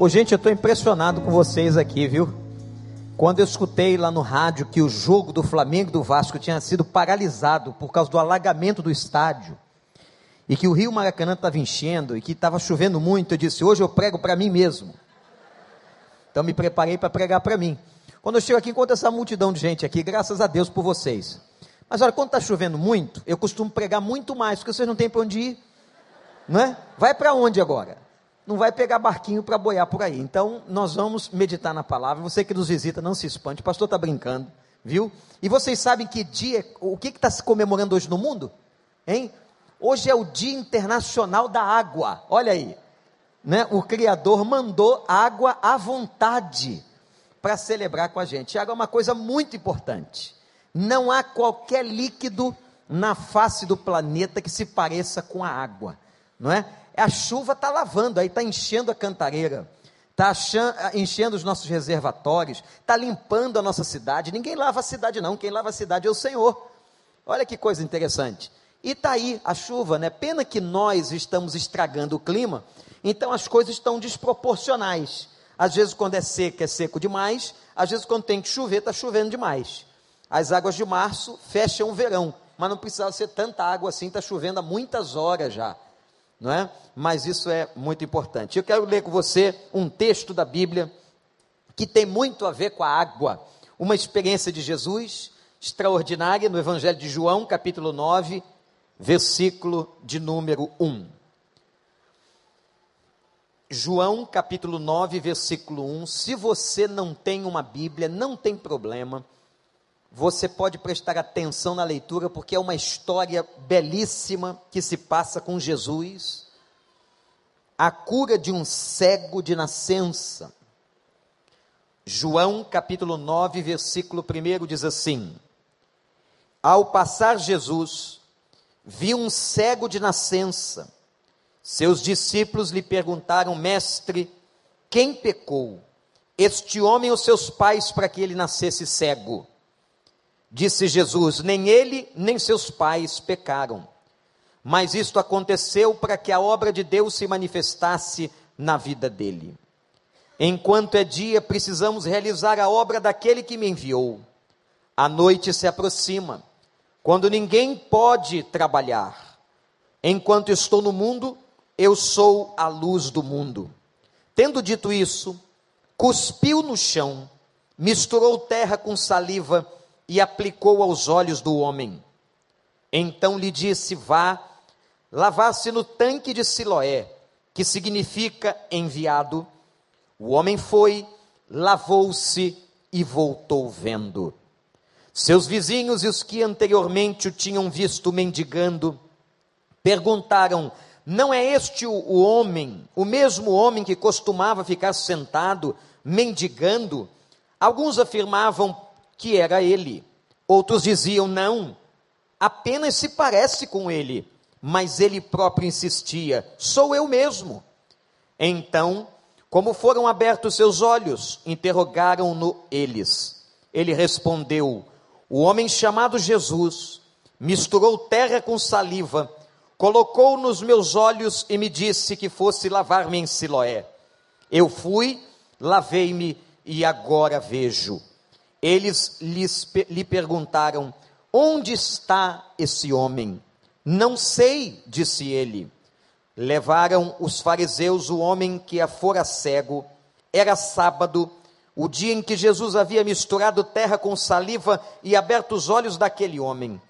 Ô, gente, eu estou impressionado com vocês aqui, viu? Quando eu escutei lá no rádio que o jogo do Flamengo e do Vasco tinha sido paralisado por causa do alagamento do estádio, e que o Rio Maracanã estava enchendo e que estava chovendo muito, eu disse: hoje eu prego para mim mesmo. Então me preparei para pregar para mim. Quando eu chego aqui, encontro essa multidão de gente aqui, graças a Deus por vocês. Mas olha, quando está chovendo muito, eu costumo pregar muito mais, porque vocês não têm para onde ir. Não é? Vai para onde agora? Não vai pegar barquinho para boiar por aí. Então, nós vamos meditar na palavra. Você que nos visita, não se espante. O pastor está brincando, viu? E vocês sabem que dia, o que está se comemorando hoje no mundo? Hein? Hoje é o Dia Internacional da Água. Olha aí. Né? O Criador mandou água à vontade para celebrar com a gente. água é uma coisa muito importante. Não há qualquer líquido na face do planeta que se pareça com a água, não é? A chuva está lavando, aí está enchendo a cantareira, está enchendo os nossos reservatórios, está limpando a nossa cidade. Ninguém lava a cidade, não, quem lava a cidade é o Senhor. Olha que coisa interessante. E está aí a chuva, né? Pena que nós estamos estragando o clima, então as coisas estão desproporcionais. Às vezes, quando é seco, é seco demais, às vezes, quando tem que chover, está chovendo demais. As águas de março fecham o verão, mas não precisava ser tanta água assim, está chovendo há muitas horas já não é? Mas isso é muito importante. Eu quero ler com você um texto da Bíblia que tem muito a ver com a água. Uma experiência de Jesus extraordinária no Evangelho de João, capítulo 9, versículo de número 1. João capítulo 9, versículo 1. Se você não tem uma Bíblia, não tem problema você pode prestar atenção na leitura, porque é uma história belíssima que se passa com Jesus. A cura de um cego de nascença. João capítulo 9, versículo 1 diz assim: Ao passar Jesus, viu um cego de nascença. Seus discípulos lhe perguntaram, mestre, quem pecou? Este homem ou seus pais para que ele nascesse cego? Disse Jesus: Nem ele, nem seus pais pecaram. Mas isto aconteceu para que a obra de Deus se manifestasse na vida dele. Enquanto é dia, precisamos realizar a obra daquele que me enviou. A noite se aproxima, quando ninguém pode trabalhar. Enquanto estou no mundo, eu sou a luz do mundo. Tendo dito isso, cuspiu no chão, misturou terra com saliva e aplicou aos olhos do homem. Então lhe disse: Vá, lavar-se no tanque de Siloé, que significa enviado. O homem foi, lavou-se e voltou vendo. Seus vizinhos e os que anteriormente o tinham visto mendigando, perguntaram: Não é este o homem, o mesmo homem que costumava ficar sentado, mendigando? Alguns afirmavam: que era ele. Outros diziam: não, apenas se parece com ele. Mas ele próprio insistia: sou eu mesmo. Então, como foram abertos seus olhos, interrogaram-no eles. Ele respondeu: O homem chamado Jesus misturou terra com saliva, colocou nos meus olhos e me disse que fosse lavar-me em Siloé. Eu fui, lavei-me e agora vejo. Eles lhes, lhe perguntaram: Onde está esse homem? Não sei, disse ele. Levaram os fariseus o homem que fora cego. Era sábado, o dia em que Jesus havia misturado terra com saliva e aberto os olhos daquele homem.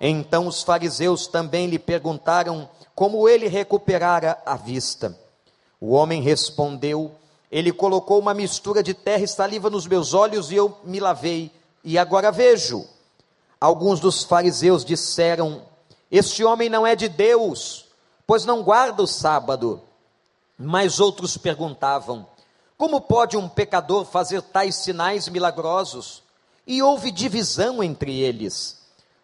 Então os fariseus também lhe perguntaram como ele recuperara a vista. O homem respondeu: ele colocou uma mistura de terra e saliva nos meus olhos e eu me lavei, e agora vejo. Alguns dos fariseus disseram: Este homem não é de Deus, pois não guarda o sábado. Mas outros perguntavam: Como pode um pecador fazer tais sinais milagrosos? E houve divisão entre eles.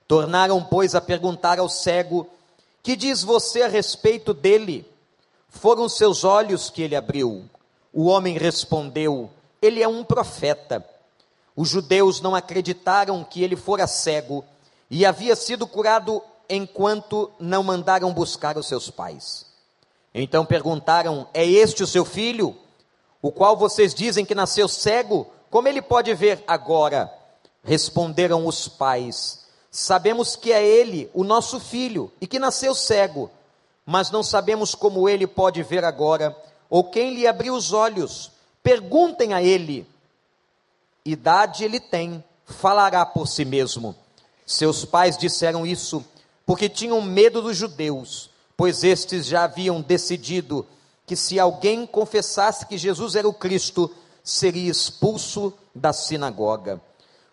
Tornaram, pois, a perguntar ao cego: Que diz você a respeito dele? Foram seus olhos que ele abriu. O homem respondeu: Ele é um profeta. Os judeus não acreditaram que ele fora cego e havia sido curado enquanto não mandaram buscar os seus pais. Então perguntaram: É este o seu filho? o qual vocês dizem que nasceu cego, como ele pode ver agora? Responderam os pais: Sabemos que é ele, o nosso filho, e que nasceu cego, mas não sabemos como ele pode ver agora, ou quem lhe abriu os olhos. Perguntem a ele. Idade ele tem, falará por si mesmo. Seus pais disseram isso porque tinham medo dos judeus, pois estes já haviam decidido que se alguém confessasse que Jesus era o Cristo, seria expulso da sinagoga.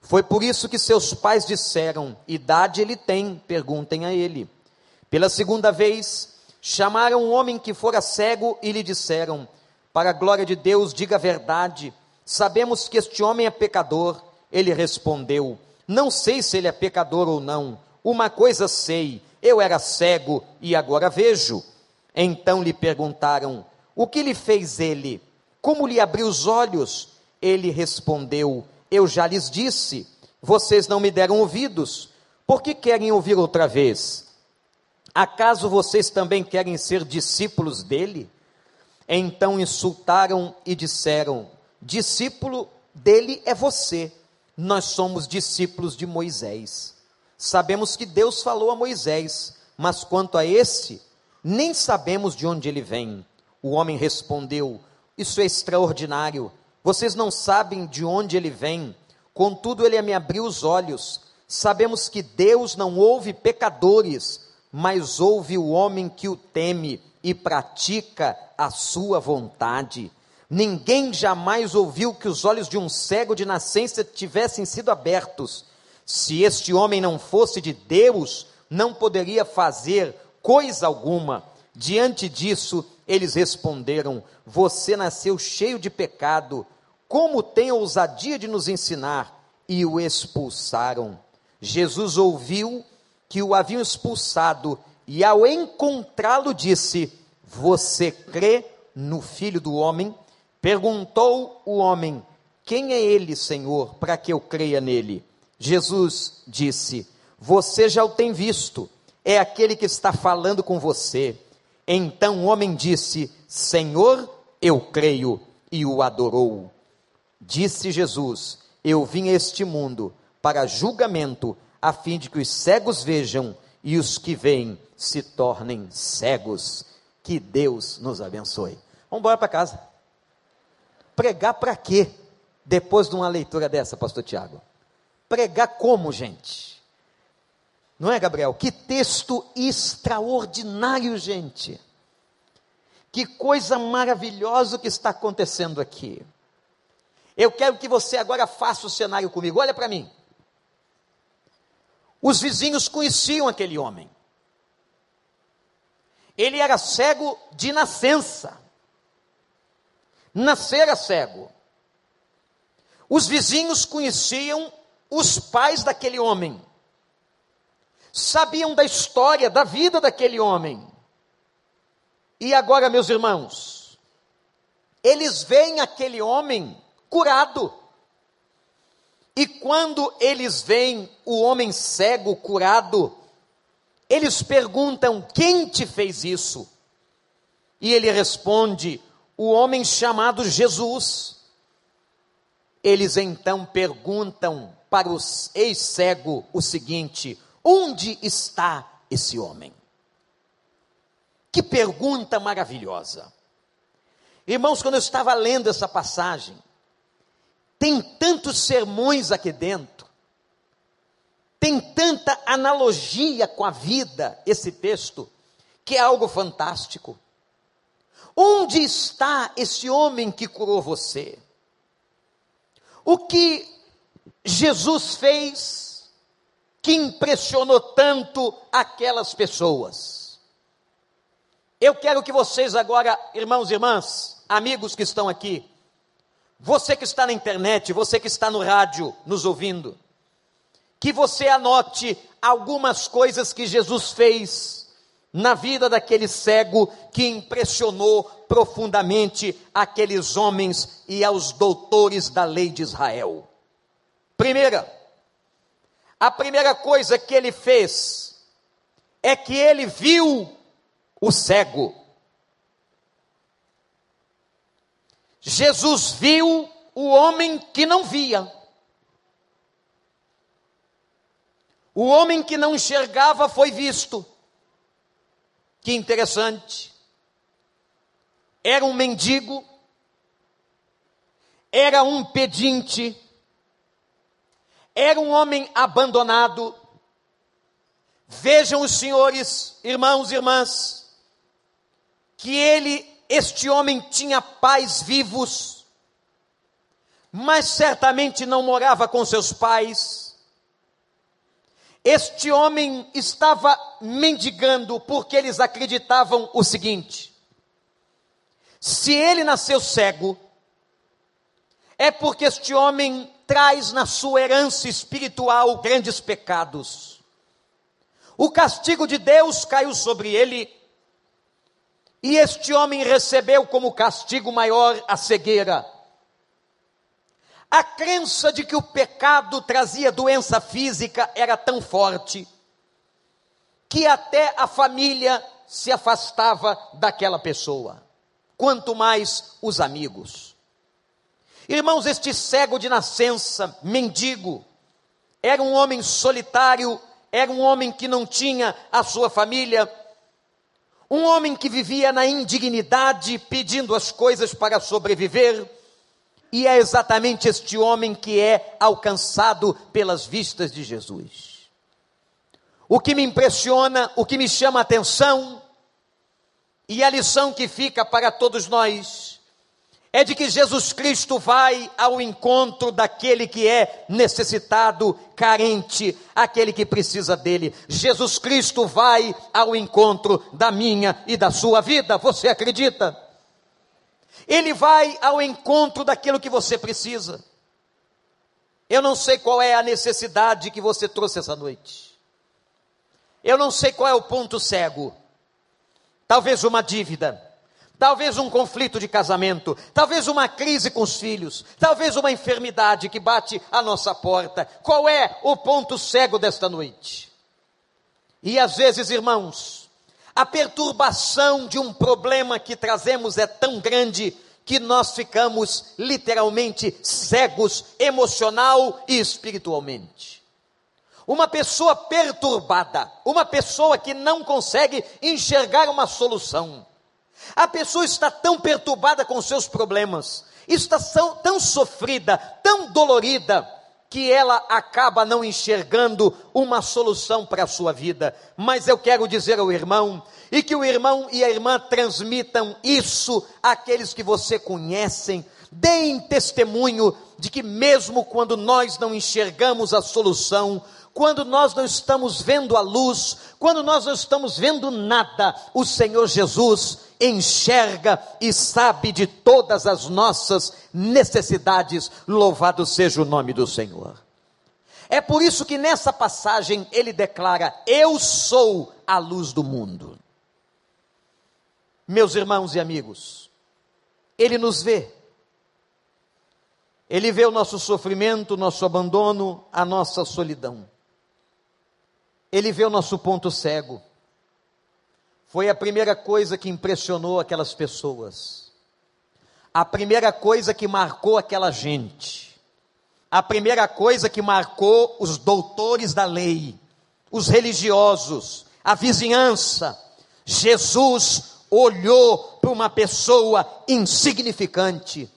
Foi por isso que seus pais disseram: Idade ele tem, perguntem a ele. Pela segunda vez, chamaram um homem que fora cego e lhe disseram: Para a glória de Deus, diga a verdade. Sabemos que este homem é pecador. Ele respondeu: Não sei se ele é pecador ou não. Uma coisa sei: eu era cego e agora vejo. Então lhe perguntaram: O que lhe fez ele? Como lhe abriu os olhos? Ele respondeu: Eu já lhes disse, vocês não me deram ouvidos. Por que querem ouvir outra vez? Acaso vocês também querem ser discípulos dele? Então insultaram e disseram: Discípulo dele é você. Nós somos discípulos de Moisés. Sabemos que Deus falou a Moisés, mas quanto a esse, nem sabemos de onde ele vem. O homem respondeu: Isso é extraordinário. Vocês não sabem de onde ele vem. Contudo, ele me abriu os olhos. Sabemos que Deus não ouve pecadores, mas ouve o homem que o teme e pratica a sua vontade. Ninguém jamais ouviu que os olhos de um cego de nascença tivessem sido abertos. Se este homem não fosse de Deus, não poderia fazer coisa alguma. Diante disso, eles responderam: Você nasceu cheio de pecado. Como tem ousadia de nos ensinar? E o expulsaram. Jesus ouviu que o haviam expulsado e, ao encontrá-lo, disse: Você crê no Filho do Homem? Perguntou o homem: Quem é ele, Senhor, para que eu creia nele? Jesus disse: Você já o tem visto, é aquele que está falando com você. Então o homem disse: Senhor, eu creio, e o adorou. Disse Jesus: Eu vim a este mundo para julgamento, a fim de que os cegos vejam e os que veem se tornem cegos. Que Deus nos abençoe. Vamos embora para casa. Pregar para quê? Depois de uma leitura dessa, pastor Tiago. Pregar como, gente? Não é, Gabriel? Que texto extraordinário, gente. Que coisa maravilhosa que está acontecendo aqui. Eu quero que você agora faça o cenário comigo. Olha para mim. Os vizinhos conheciam aquele homem. Ele era cego de nascença. Nascera cego. Os vizinhos conheciam os pais daquele homem sabiam da história, da vida daquele homem. E agora, meus irmãos, eles veem aquele homem curado. E quando eles veem o homem cego curado, eles perguntam: quem te fez isso? E ele responde: o homem chamado Jesus. Eles então perguntam para o ex-cego o seguinte: onde está esse homem? Que pergunta maravilhosa. Irmãos, quando eu estava lendo essa passagem, tem tantos sermões aqui dentro, tem tanta analogia com a vida, esse texto, que é algo fantástico. Onde está esse homem que curou você? O que Jesus fez que impressionou tanto aquelas pessoas. Eu quero que vocês agora, irmãos e irmãs, amigos que estão aqui, você que está na internet, você que está no rádio nos ouvindo, que você anote algumas coisas que Jesus fez na vida daquele cego que impressionou profundamente aqueles homens e aos doutores da lei de Israel. Primeira, a primeira coisa que ele fez é que ele viu o cego. Jesus viu o homem que não via. O homem que não enxergava foi visto. Que interessante. Era um mendigo, era um pedinte, era um homem abandonado. Vejam os senhores, irmãos e irmãs, que ele, este homem, tinha pais vivos, mas certamente não morava com seus pais. Este homem estava mendigando porque eles acreditavam o seguinte: se ele nasceu cego, é porque este homem traz na sua herança espiritual grandes pecados. O castigo de Deus caiu sobre ele, e este homem recebeu como castigo maior a cegueira. A crença de que o pecado trazia doença física era tão forte, que até a família se afastava daquela pessoa, quanto mais os amigos. Irmãos, este cego de nascença, mendigo, era um homem solitário, era um homem que não tinha a sua família, um homem que vivia na indignidade, pedindo as coisas para sobreviver, e é exatamente este homem que é alcançado pelas vistas de Jesus. O que me impressiona, o que me chama a atenção, e a lição que fica para todos nós, é de que Jesus Cristo vai ao encontro daquele que é necessitado, carente, aquele que precisa dele. Jesus Cristo vai ao encontro da minha e da sua vida. Você acredita? Ele vai ao encontro daquilo que você precisa. Eu não sei qual é a necessidade que você trouxe essa noite. Eu não sei qual é o ponto cego. Talvez uma dívida talvez um conflito de casamento, talvez uma crise com os filhos, talvez uma enfermidade que bate à nossa porta. Qual é o ponto cego desta noite? E às vezes, irmãos, a perturbação de um problema que trazemos é tão grande que nós ficamos literalmente cegos emocional e espiritualmente. Uma pessoa perturbada, uma pessoa que não consegue enxergar uma solução, a pessoa está tão perturbada com seus problemas, está tão, sofrida, tão dolorida, que ela acaba não enxergando uma solução para a sua vida. Mas eu quero dizer ao irmão, e que o irmão e a irmã transmitam isso àqueles que você conhecem, deem testemunho de que, mesmo quando nós não enxergamos a solução, quando nós não estamos vendo a luz, quando nós não estamos vendo nada, o Senhor Jesus enxerga e sabe de todas as nossas necessidades. Louvado seja o nome do Senhor. É por isso que nessa passagem ele declara: Eu sou a luz do mundo. Meus irmãos e amigos, ele nos vê. Ele vê o nosso sofrimento, o nosso abandono, a nossa solidão. Ele vê o nosso ponto cego. Foi a primeira coisa que impressionou aquelas pessoas. A primeira coisa que marcou aquela gente. A primeira coisa que marcou os doutores da lei, os religiosos, a vizinhança. Jesus olhou para uma pessoa insignificante.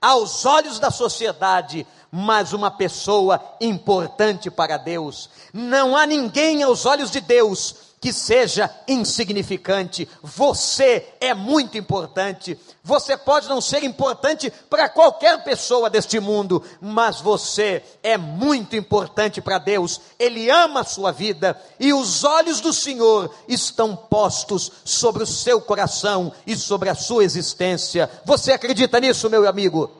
Aos olhos da sociedade, mas uma pessoa importante para Deus. Não há ninguém aos olhos de Deus que seja insignificante. Você é muito importante. Você pode não ser importante para qualquer pessoa deste mundo, mas você é muito importante para Deus. Ele ama a sua vida e os olhos do Senhor estão postos sobre o seu coração e sobre a sua existência. Você acredita nisso, meu amigo?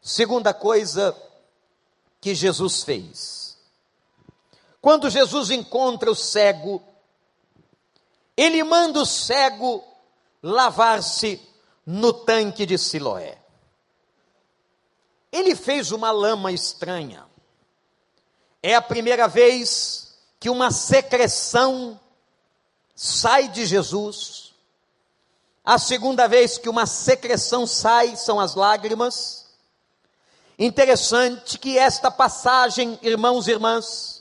Segunda coisa que Jesus fez. Quando Jesus encontra o cego, ele manda o cego lavar-se no tanque de Siloé. Ele fez uma lama estranha. É a primeira vez que uma secreção sai de Jesus A segunda vez que uma secreção sai são as lágrimas. Interessante que esta passagem, irmãos e irmãs,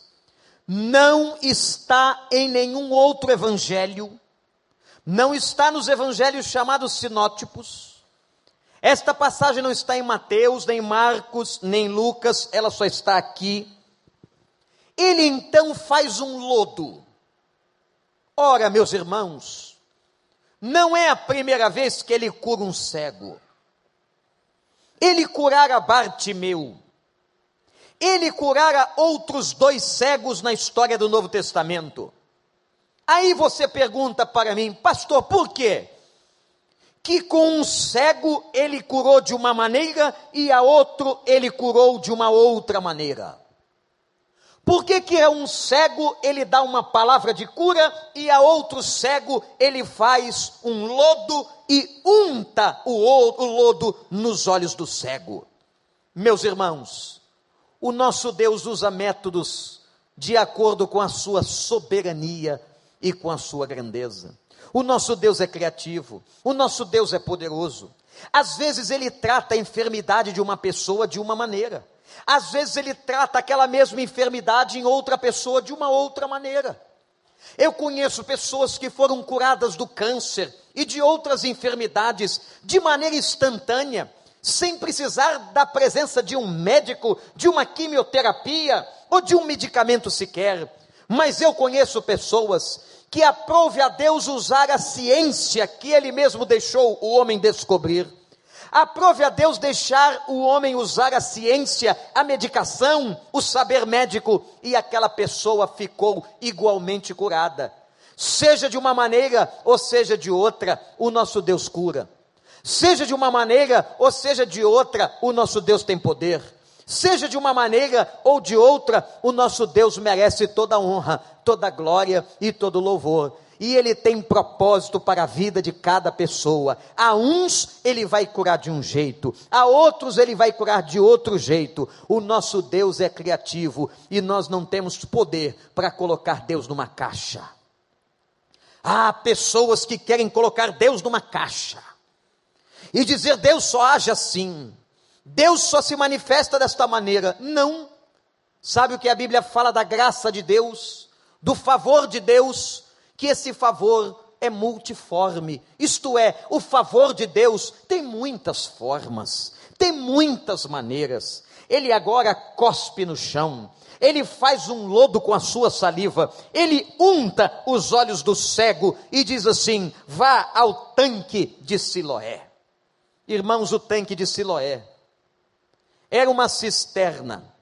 não está em nenhum outro evangelho, não está nos evangelhos chamados sinótipos. Esta passagem não está em Mateus, nem Marcos, nem Lucas, ela só está aqui. Ele então faz um lodo. Ora, meus irmãos, não é a primeira vez que ele cura um cego. Ele curara Bartimeu. Ele curara outros dois cegos na história do Novo Testamento. Aí você pergunta para mim, pastor, por quê? Que com um cego ele curou de uma maneira e a outro ele curou de uma outra maneira. Por que, que a um cego ele dá uma palavra de cura e a outro cego ele faz um lodo e unta o, o lodo nos olhos do cego? Meus irmãos, o nosso Deus usa métodos de acordo com a sua soberania e com a sua grandeza. O nosso Deus é criativo, o nosso Deus é poderoso. Às vezes ele trata a enfermidade de uma pessoa de uma maneira. Às vezes ele trata aquela mesma enfermidade em outra pessoa de uma outra maneira. Eu conheço pessoas que foram curadas do câncer e de outras enfermidades de maneira instantânea, sem precisar da presença de um médico, de uma quimioterapia ou de um medicamento sequer. Mas eu conheço pessoas que aprove a Deus usar a ciência que Ele mesmo deixou o homem descobrir Aprove a Deus deixar o homem usar a ciência, a medicação, o saber médico, e aquela pessoa ficou igualmente curada. Seja de uma maneira ou seja de outra, o nosso Deus cura. Seja de uma maneira ou seja de outra, o nosso Deus tem poder. Seja de uma maneira ou de outra, o nosso Deus merece toda honra, toda glória e todo louvor e ele tem propósito para a vida de cada pessoa. A uns ele vai curar de um jeito, a outros ele vai curar de outro jeito. O nosso Deus é criativo e nós não temos poder para colocar Deus numa caixa. Há pessoas que querem colocar Deus numa caixa e dizer Deus só age assim, Deus só se manifesta desta maneira. Não. Sabe o que a Bíblia fala da graça de Deus, do favor de Deus? que esse favor é multiforme, isto é, o favor de Deus tem muitas formas, tem muitas maneiras. Ele agora cospe no chão, ele faz um lodo com a sua saliva, ele unta os olhos do cego e diz assim: vá ao tanque de Siloé. Irmãos, o tanque de Siloé era uma cisterna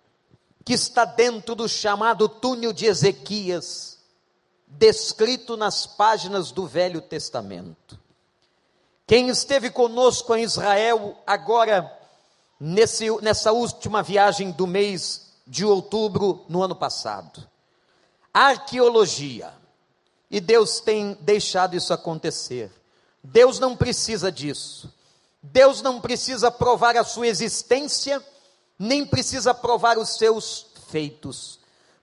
que está dentro do chamado túnel de Ezequias descrito nas páginas do Velho Testamento. Quem esteve conosco em Israel agora, nesse, nessa última viagem do mês de outubro no ano passado, arqueologia, e Deus tem deixado isso acontecer. Deus não precisa disso. Deus não precisa provar a sua existência, nem precisa provar os seus feitos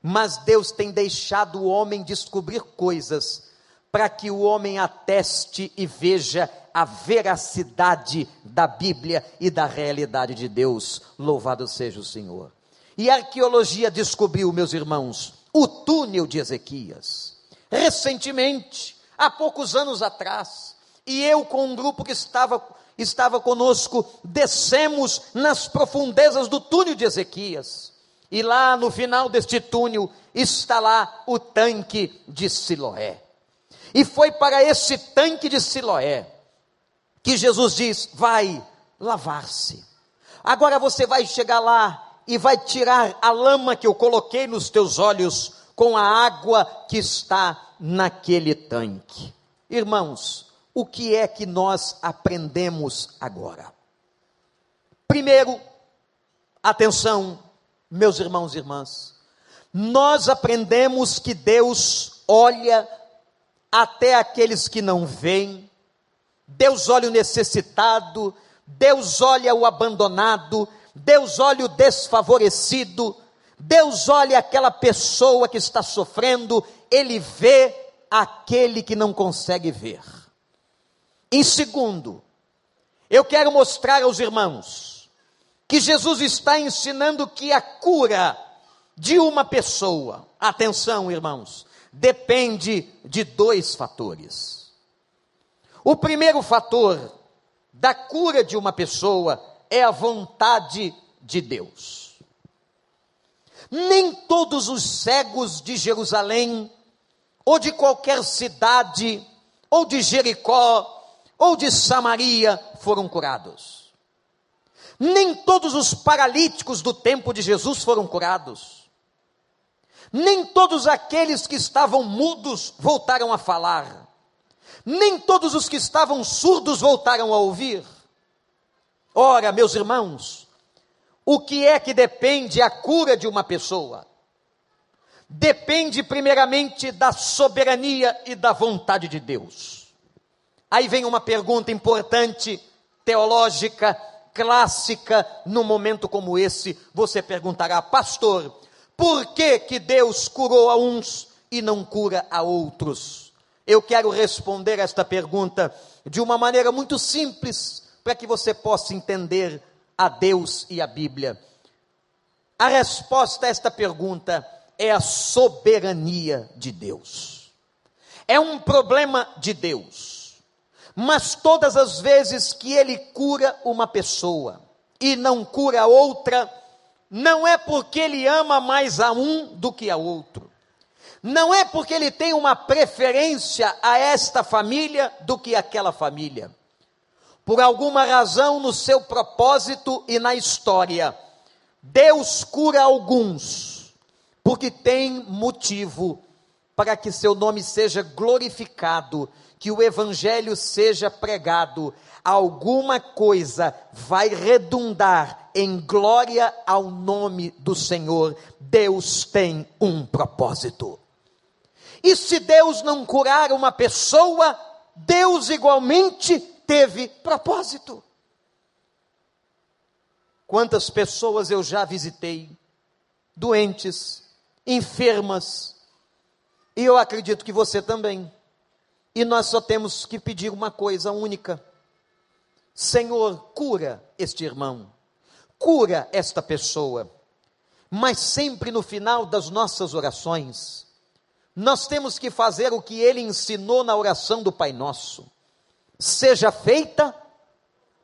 mas Deus tem deixado o homem descobrir coisas para que o homem ateste e veja a veracidade da Bíblia e da realidade de Deus. Louvado seja o Senhor. E a arqueologia descobriu, meus irmãos, o túnel de Ezequias. Recentemente, há poucos anos atrás, e eu com um grupo que estava estava conosco, descemos nas profundezas do túnel de Ezequias. E lá no final deste túnel está lá o tanque de Siloé. E foi para esse tanque de Siloé que Jesus diz: vai lavar-se. Agora você vai chegar lá e vai tirar a lama que eu coloquei nos teus olhos com a água que está naquele tanque. Irmãos, o que é que nós aprendemos agora? Primeiro, atenção, meus irmãos e irmãs, nós aprendemos que Deus olha até aqueles que não veem, Deus olha o necessitado, Deus olha o abandonado, Deus olha o desfavorecido, Deus olha aquela pessoa que está sofrendo, Ele vê aquele que não consegue ver. Em segundo, eu quero mostrar aos irmãos que Jesus está ensinando que a cura de uma pessoa, atenção, irmãos, depende de dois fatores. O primeiro fator da cura de uma pessoa é a vontade de Deus. Nem todos os cegos de Jerusalém, ou de qualquer cidade, ou de Jericó, ou de Samaria foram curados. Nem todos os paralíticos do tempo de Jesus foram curados. Nem todos aqueles que estavam mudos voltaram a falar. Nem todos os que estavam surdos voltaram a ouvir. Ora, meus irmãos, o que é que depende a cura de uma pessoa? Depende primeiramente da soberania e da vontade de Deus. Aí vem uma pergunta importante, teológica, clássica, num momento como esse, você perguntará, pastor, por que, que Deus curou a uns e não cura a outros? Eu quero responder esta pergunta de uma maneira muito simples, para que você possa entender a Deus e a Bíblia. A resposta a esta pergunta é a soberania de Deus. É um problema de Deus. Mas todas as vezes que Ele cura uma pessoa e não cura outra, não é porque ele ama mais a um do que a outro. Não é porque ele tem uma preferência a esta família do que aquela família. Por alguma razão no seu propósito e na história, Deus cura alguns, porque tem motivo para que seu nome seja glorificado, que o evangelho seja pregado, alguma coisa vai redundar em glória ao nome do Senhor. Deus tem um propósito. E se Deus não curar uma pessoa, Deus igualmente teve propósito. Quantas pessoas eu já visitei, doentes, enfermas, e eu acredito que você também. E nós só temos que pedir uma coisa única: Senhor, cura este irmão, cura esta pessoa. Mas sempre no final das nossas orações, nós temos que fazer o que ele ensinou na oração do Pai Nosso: seja feita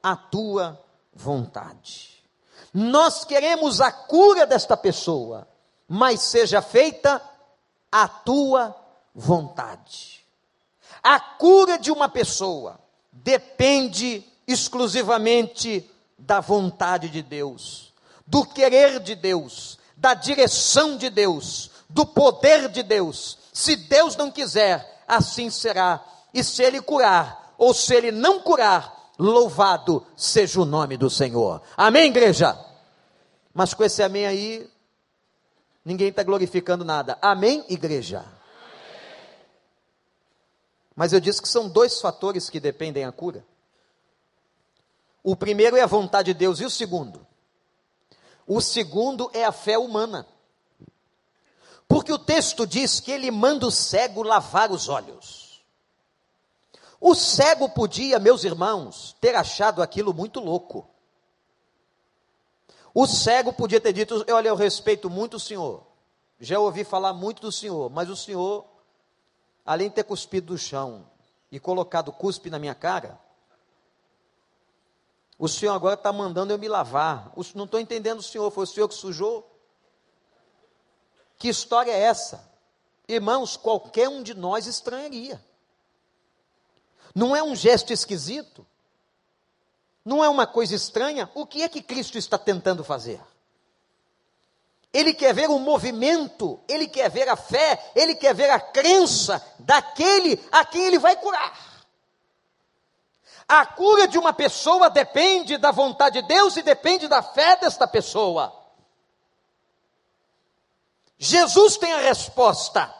a tua vontade. Nós queremos a cura desta pessoa, mas seja feita a tua vontade. A cura de uma pessoa depende exclusivamente da vontade de Deus, do querer de Deus, da direção de Deus, do poder de Deus. Se Deus não quiser, assim será. E se Ele curar, ou se Ele não curar, louvado seja o nome do Senhor. Amém, igreja? Mas com esse amém aí, ninguém está glorificando nada. Amém, igreja? Mas eu disse que são dois fatores que dependem a cura. O primeiro é a vontade de Deus, e o segundo? O segundo é a fé humana. Porque o texto diz que ele manda o cego lavar os olhos. O cego podia, meus irmãos, ter achado aquilo muito louco. O cego podia ter dito: Olha, eu respeito muito o senhor. Já ouvi falar muito do senhor, mas o senhor, além de ter cuspido do chão e colocado cuspe na minha cara, o senhor agora está mandando eu me lavar. Não estou entendendo o senhor, foi o senhor que sujou? Que história é essa? Irmãos, qualquer um de nós estranharia. Não é um gesto esquisito? Não é uma coisa estranha? O que é que Cristo está tentando fazer? Ele quer ver o movimento, ele quer ver a fé, ele quer ver a crença daquele a quem ele vai curar. A cura de uma pessoa depende da vontade de Deus e depende da fé desta pessoa. Jesus tem a resposta.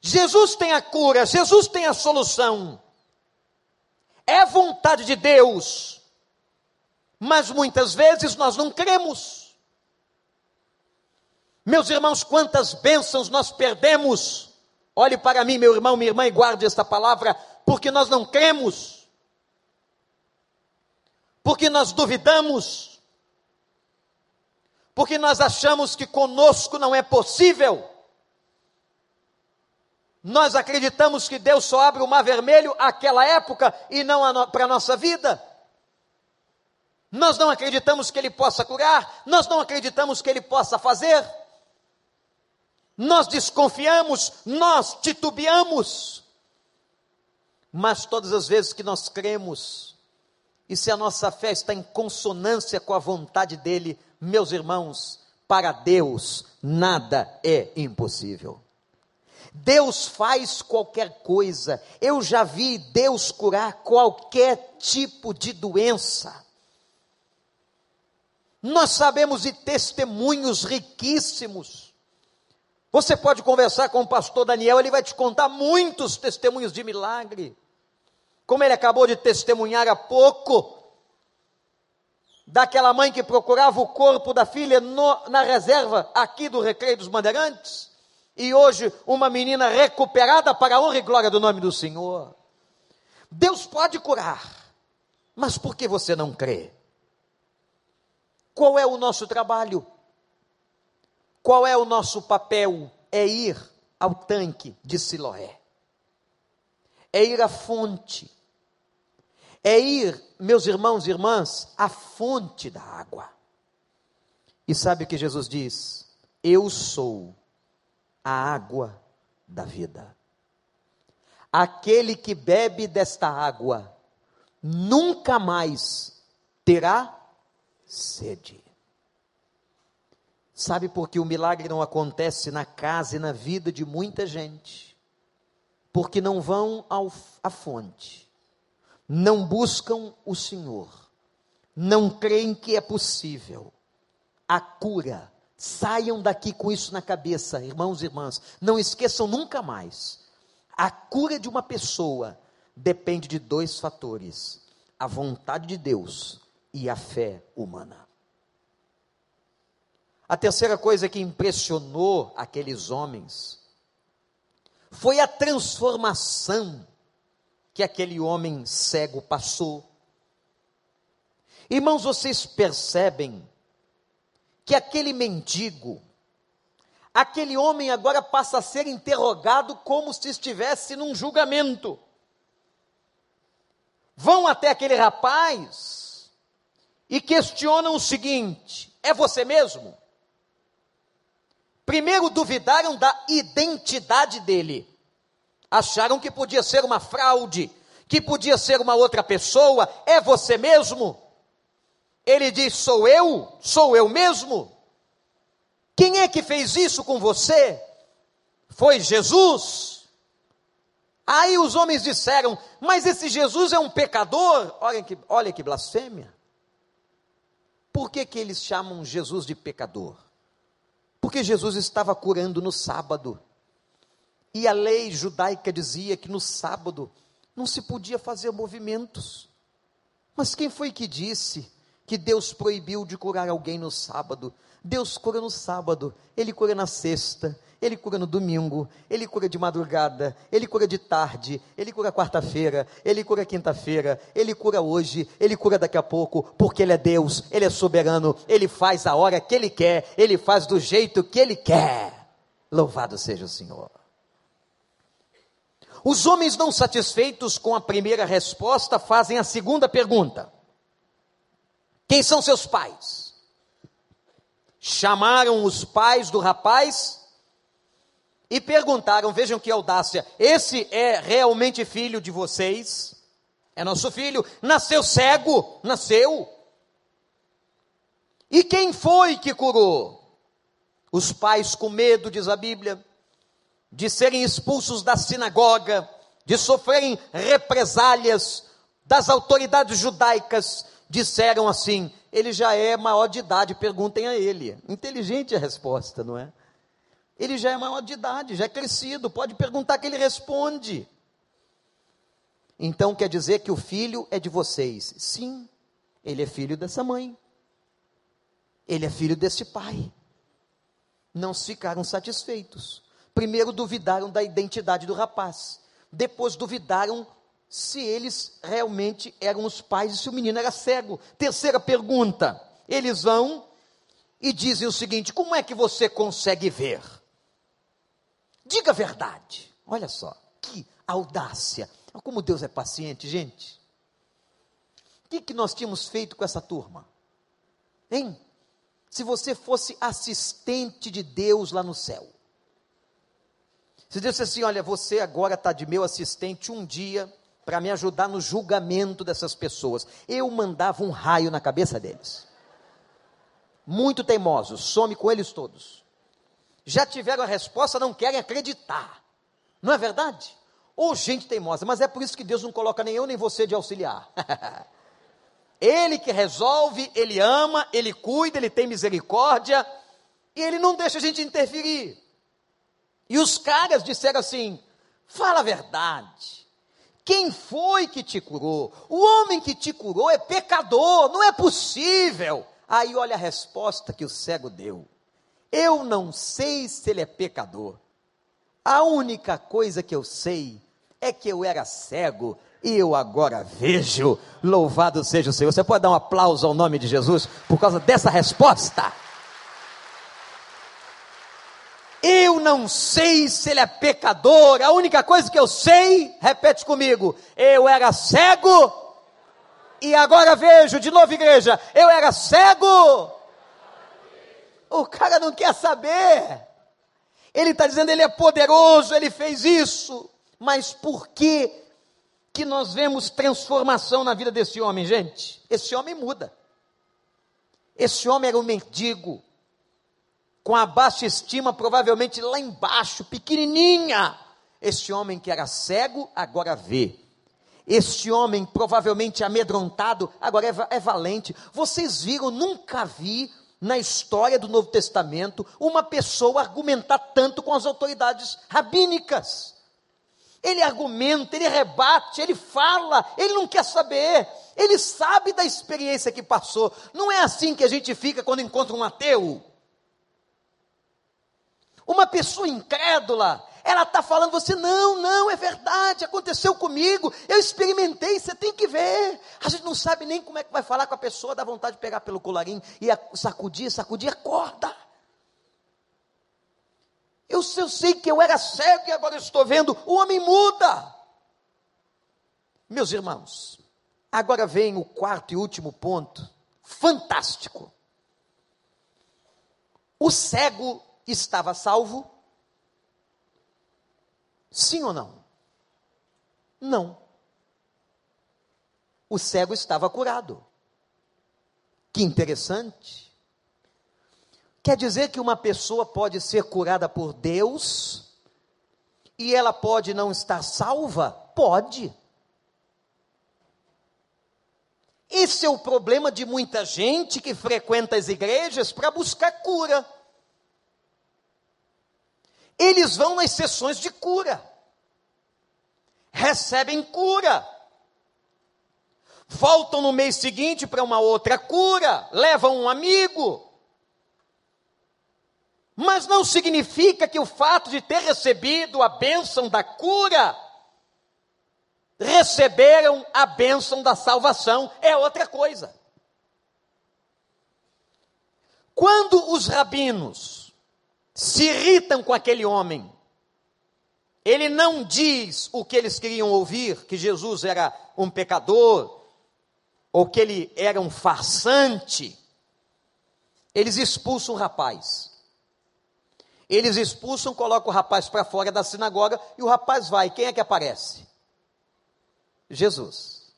Jesus tem a cura, Jesus tem a solução. É vontade de Deus. Mas muitas vezes nós não cremos. Meus irmãos, quantas bênçãos nós perdemos. Olhe para mim, meu irmão, minha irmã, e guarde esta palavra porque nós não cremos, porque nós duvidamos, porque nós achamos que conosco não é possível. Nós acreditamos que Deus só abre o mar vermelho àquela época e não para a nossa vida. Nós não acreditamos que Ele possa curar, nós não acreditamos que Ele possa fazer. Nós desconfiamos, nós titubeamos. Mas todas as vezes que nós cremos, e se a nossa fé está em consonância com a vontade dEle, meus irmãos, para Deus nada é impossível. Deus faz qualquer coisa. Eu já vi Deus curar qualquer tipo de doença. Nós sabemos de testemunhos riquíssimos. Você pode conversar com o pastor Daniel, ele vai te contar muitos testemunhos de milagre. Como ele acabou de testemunhar há pouco, daquela mãe que procurava o corpo da filha no, na reserva aqui do Recreio dos Bandeirantes e hoje uma menina recuperada para a honra e glória do nome do Senhor. Deus pode curar, mas por que você não crê? Qual é o nosso trabalho? Qual é o nosso papel? É ir ao tanque de Siloé, é ir à fonte, é ir, meus irmãos e irmãs, à fonte da água. E sabe o que Jesus diz? Eu sou a água da vida. Aquele que bebe desta água nunca mais terá sede. Sabe por que o milagre não acontece na casa e na vida de muita gente? Porque não vão ao, à fonte, não buscam o Senhor, não creem que é possível a cura Saiam daqui com isso na cabeça, irmãos e irmãs. Não esqueçam nunca mais. A cura de uma pessoa depende de dois fatores: a vontade de Deus e a fé humana. A terceira coisa que impressionou aqueles homens foi a transformação que aquele homem cego passou. Irmãos, vocês percebem que aquele mendigo, aquele homem agora passa a ser interrogado como se estivesse num julgamento. Vão até aquele rapaz e questionam o seguinte: é você mesmo? Primeiro duvidaram da identidade dele, acharam que podia ser uma fraude, que podia ser uma outra pessoa, é você mesmo? Ele diz: Sou eu? Sou eu mesmo? Quem é que fez isso com você? Foi Jesus. Aí os homens disseram: Mas esse Jesus é um pecador. Olha que, olha que blasfêmia. Por que, que eles chamam Jesus de pecador? Porque Jesus estava curando no sábado. E a lei judaica dizia que no sábado não se podia fazer movimentos. Mas quem foi que disse que Deus proibiu de curar alguém no sábado. Deus cura no sábado, Ele cura na sexta, Ele cura no domingo, Ele cura de madrugada, Ele cura de tarde, Ele cura quarta-feira, Ele cura quinta-feira, Ele cura hoje, Ele cura daqui a pouco, porque Ele é Deus, Ele é soberano, Ele faz a hora que Ele quer, Ele faz do jeito que Ele quer. Louvado seja o Senhor. Os homens não satisfeitos com a primeira resposta fazem a segunda pergunta. Quem são seus pais? Chamaram os pais do rapaz e perguntaram: vejam que audácia, esse é realmente filho de vocês? É nosso filho, nasceu cego, nasceu. E quem foi que curou? Os pais, com medo, diz a Bíblia, de serem expulsos da sinagoga, de sofrerem represálias das autoridades judaicas, disseram assim: ele já é maior de idade, perguntem a ele. Inteligente a resposta, não é? Ele já é maior de idade, já é crescido, pode perguntar que ele responde. Então quer dizer que o filho é de vocês? Sim, ele é filho dessa mãe. Ele é filho desse pai. Não ficaram satisfeitos. Primeiro duvidaram da identidade do rapaz, depois duvidaram se eles realmente eram os pais e se o menino era cego. Terceira pergunta: eles vão e dizem o seguinte: como é que você consegue ver? Diga a verdade. Olha só, que audácia. Como Deus é paciente, gente. O que, que nós tínhamos feito com essa turma? Hein? Se você fosse assistente de Deus lá no céu. Se Deus assim: Olha, você agora está de meu assistente um dia para me ajudar no julgamento dessas pessoas. Eu mandava um raio na cabeça deles. Muito teimosos, some com eles todos. Já tiveram a resposta, não querem acreditar. Não é verdade? Ou gente teimosa, mas é por isso que Deus não coloca nem eu nem você de auxiliar. ele que resolve, ele ama, ele cuida, ele tem misericórdia, e ele não deixa a gente interferir. E os caras disseram assim: fala a verdade. Quem foi que te curou? O homem que te curou é pecador, não é possível. Aí olha a resposta que o cego deu. Eu não sei se ele é pecador. A única coisa que eu sei é que eu era cego e eu agora vejo. Louvado seja o Senhor. Você pode dar um aplauso ao nome de Jesus por causa dessa resposta? Eu não sei se ele é pecador, a única coisa que eu sei, repete comigo, eu era cego e agora vejo, de novo, igreja, eu era cego. O cara não quer saber. Ele está dizendo, ele é poderoso, ele fez isso. Mas por que que nós vemos transformação na vida desse homem, gente? Esse homem muda. Esse homem era um mendigo, com a baixa estima, provavelmente lá embaixo, pequenininha. Este homem que era cego, agora vê. Este homem, provavelmente amedrontado, agora é, é valente. Vocês viram, nunca vi na história do Novo Testamento uma pessoa argumentar tanto com as autoridades rabínicas. Ele argumenta, ele rebate, ele fala, ele não quer saber, ele sabe da experiência que passou. Não é assim que a gente fica quando encontra um ateu. Uma pessoa incrédula, ela está falando, você, não, não, é verdade, aconteceu comigo, eu experimentei, você tem que ver. A gente não sabe nem como é que vai falar com a pessoa, dá vontade de pegar pelo colarinho e sacudir, sacudir, acorda. Eu, eu sei que eu era cego e agora estou vendo, o homem muda. Meus irmãos, agora vem o quarto e último ponto, fantástico. O cego estava salvo? Sim ou não? Não. O cego estava curado. Que interessante. Quer dizer que uma pessoa pode ser curada por Deus e ela pode não estar salva? Pode. Esse é o problema de muita gente que frequenta as igrejas para buscar cura. Eles vão nas sessões de cura, recebem cura, voltam no mês seguinte para uma outra cura, levam um amigo. Mas não significa que o fato de ter recebido a bênção da cura, receberam a bênção da salvação, é outra coisa. Quando os rabinos se irritam com aquele homem. Ele não diz o que eles queriam ouvir, que Jesus era um pecador, ou que ele era um farsante. Eles expulsam o rapaz. Eles expulsam, colocam o rapaz para fora da sinagoga e o rapaz vai. Quem é que aparece? Jesus.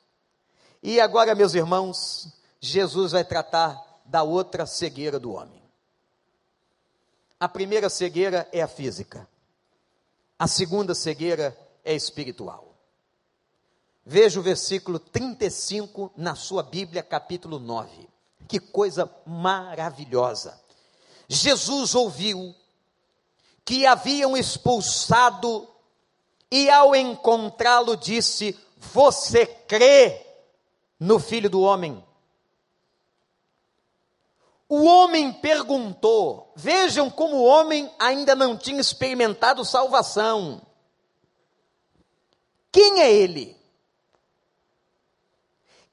E agora, meus irmãos, Jesus vai tratar da outra cegueira do homem. A primeira cegueira é a física. A segunda cegueira é espiritual. Veja o versículo 35 na sua Bíblia, capítulo 9. Que coisa maravilhosa. Jesus ouviu que haviam expulsado e ao encontrá-lo disse: Você crê no Filho do Homem? O homem perguntou, vejam como o homem ainda não tinha experimentado salvação. Quem é ele?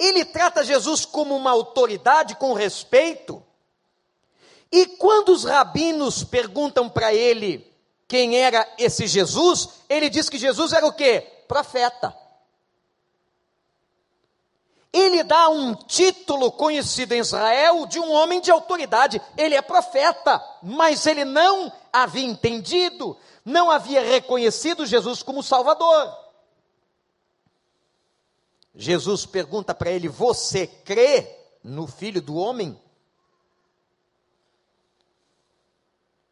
ele trata Jesus como uma autoridade com respeito. E quando os rabinos perguntam para ele quem era esse Jesus, ele diz que Jesus era o quê? Profeta. Ele dá um título conhecido em Israel de um homem de autoridade. Ele é profeta, mas ele não havia entendido, não havia reconhecido Jesus como Salvador. Jesus pergunta para ele: Você crê no Filho do Homem?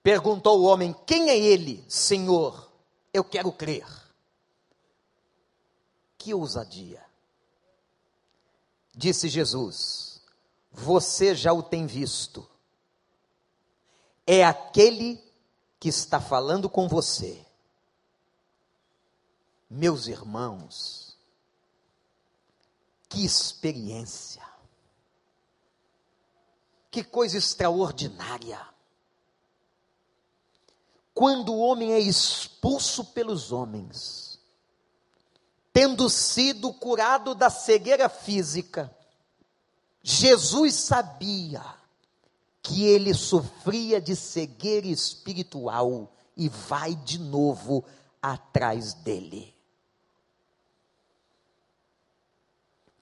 Perguntou o homem: Quem é ele, Senhor? Eu quero crer. Que ousadia! Disse Jesus: Você já o tem visto. É aquele que está falando com você. Meus irmãos, que experiência, que coisa extraordinária. Quando o homem é expulso pelos homens, tendo sido curado da cegueira física, Jesus sabia que ele sofria de cegueira espiritual e vai de novo atrás dele.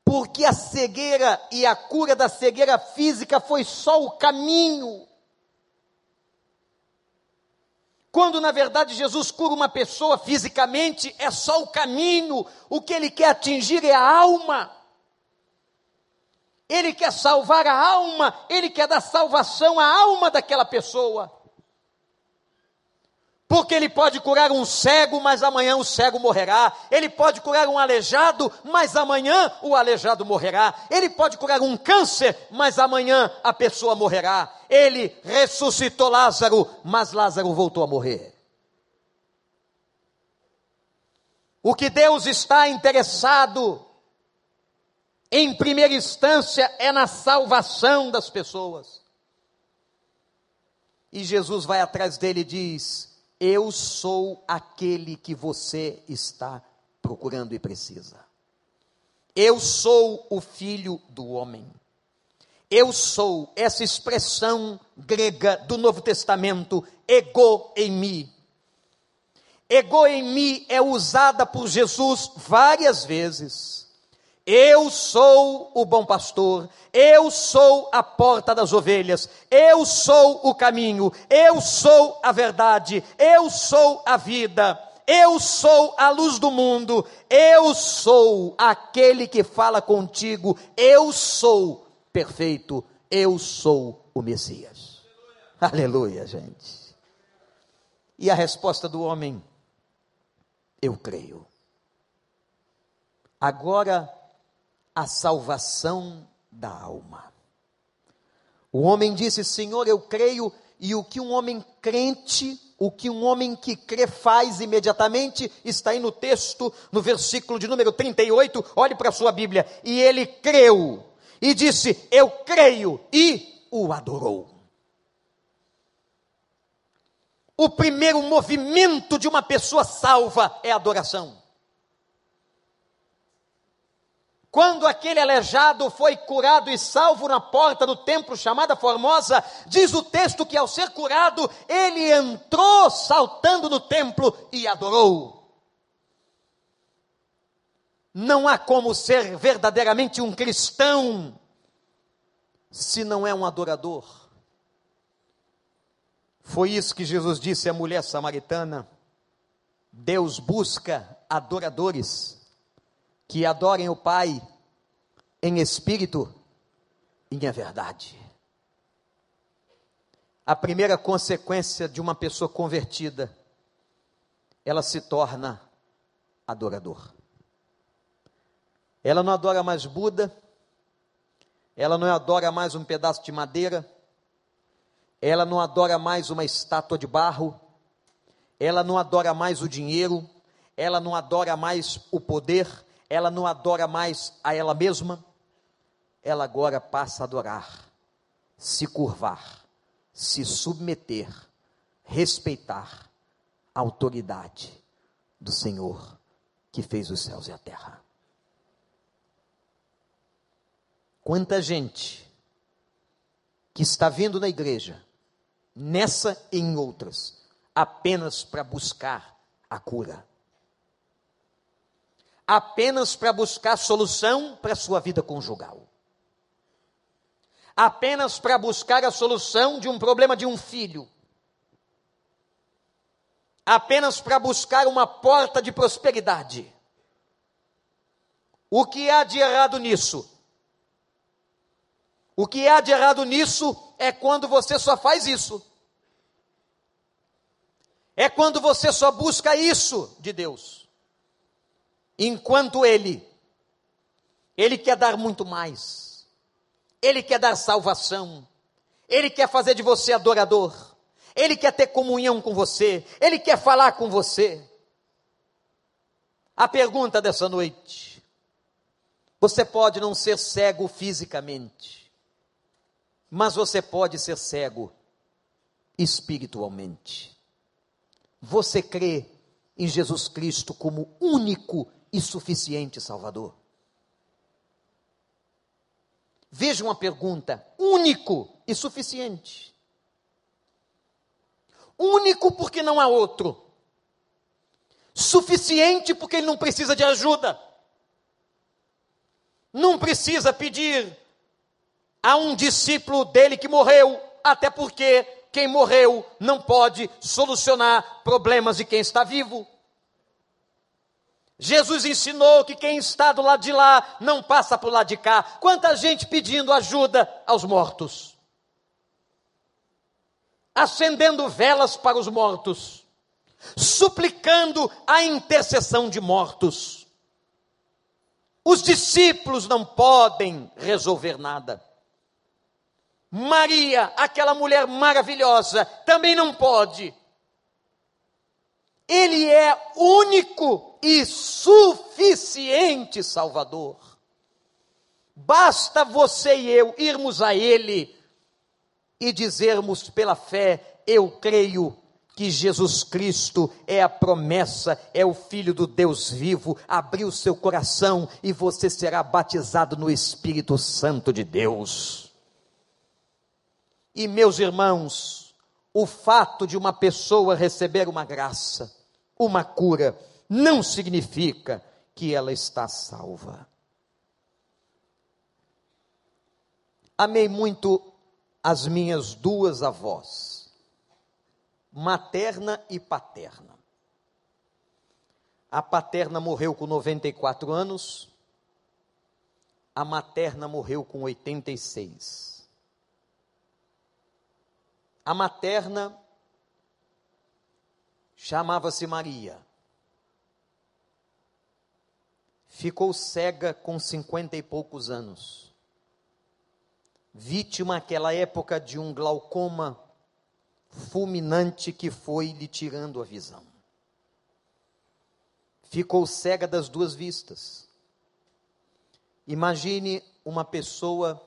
Porque a cegueira e a cura da cegueira física foi só o caminho quando na verdade Jesus cura uma pessoa fisicamente, é só o caminho, o que ele quer atingir é a alma. Ele quer salvar a alma, ele quer dar salvação à alma daquela pessoa. Porque ele pode curar um cego, mas amanhã o cego morrerá. Ele pode curar um aleijado, mas amanhã o aleijado morrerá. Ele pode curar um câncer, mas amanhã a pessoa morrerá. Ele ressuscitou Lázaro, mas Lázaro voltou a morrer. O que Deus está interessado, em primeira instância, é na salvação das pessoas. E Jesus vai atrás dele e diz: eu sou aquele que você está procurando e precisa. Eu sou o filho do homem. Eu sou essa expressão grega do Novo Testamento, ego em mim. Ego em mim é usada por Jesus várias vezes. Eu sou o bom pastor, eu sou a porta das ovelhas, eu sou o caminho, eu sou a verdade, eu sou a vida, eu sou a luz do mundo, eu sou aquele que fala contigo, eu sou perfeito, eu sou o Messias. Aleluia, Aleluia gente. E a resposta do homem, eu creio. Agora, a salvação da alma. O homem disse: Senhor, eu creio, e o que um homem crente, o que um homem que crê faz imediatamente, está aí no texto, no versículo de número 38, olhe para a sua Bíblia, e ele creu, e disse: Eu creio, e o adorou. O primeiro movimento de uma pessoa salva é adoração. Quando aquele aleijado foi curado e salvo na porta do templo chamada Formosa, diz o texto que ao ser curado, ele entrou saltando no templo e adorou. Não há como ser verdadeiramente um cristão se não é um adorador. Foi isso que Jesus disse à mulher samaritana: Deus busca adoradores que adorem o Pai em espírito e em verdade. A primeira consequência de uma pessoa convertida, ela se torna adorador. Ela não adora mais Buda, ela não adora mais um pedaço de madeira, ela não adora mais uma estátua de barro, ela não adora mais o dinheiro, ela não adora mais o poder, ela não adora mais a ela mesma, ela agora passa a adorar, se curvar, se submeter, respeitar a autoridade do Senhor que fez os céus e a terra. Quanta gente que está vindo na igreja, nessa e em outras, apenas para buscar a cura. Apenas para buscar solução para a sua vida conjugal. Apenas para buscar a solução de um problema de um filho. Apenas para buscar uma porta de prosperidade. O que há de errado nisso? O que há de errado nisso é quando você só faz isso. É quando você só busca isso de Deus. Enquanto Ele, Ele quer dar muito mais. Ele quer dar salvação. Ele quer fazer de você adorador. Ele quer ter comunhão com você. Ele quer falar com você. A pergunta dessa noite: você pode não ser cego fisicamente, mas você pode ser cego espiritualmente. Você crê em Jesus Cristo como único e suficiente Salvador? Veja uma pergunta: único e suficiente. Único porque não há outro. Suficiente porque ele não precisa de ajuda. Não precisa pedir a um discípulo dele que morreu, até porque quem morreu não pode solucionar problemas de quem está vivo. Jesus ensinou que quem está do lado de lá não passa para o lado de cá. Quanta gente pedindo ajuda aos mortos, acendendo velas para os mortos, suplicando a intercessão de mortos. Os discípulos não podem resolver nada. Maria, aquela mulher maravilhosa, também não pode. Ele é único e suficiente Salvador. Basta você e eu irmos a Ele e dizermos pela fé: Eu creio que Jesus Cristo é a promessa, é o Filho do Deus vivo. Abriu seu coração e você será batizado no Espírito Santo de Deus. E meus irmãos, o fato de uma pessoa receber uma graça, uma cura, não significa que ela está salva. Amei muito as minhas duas avós, materna e paterna. A paterna morreu com 94 anos, a materna morreu com 86. A materna chamava-se Maria. Ficou cega com cinquenta e poucos anos. Vítima naquela época de um glaucoma fulminante que foi lhe tirando a visão. Ficou cega das duas vistas. Imagine uma pessoa,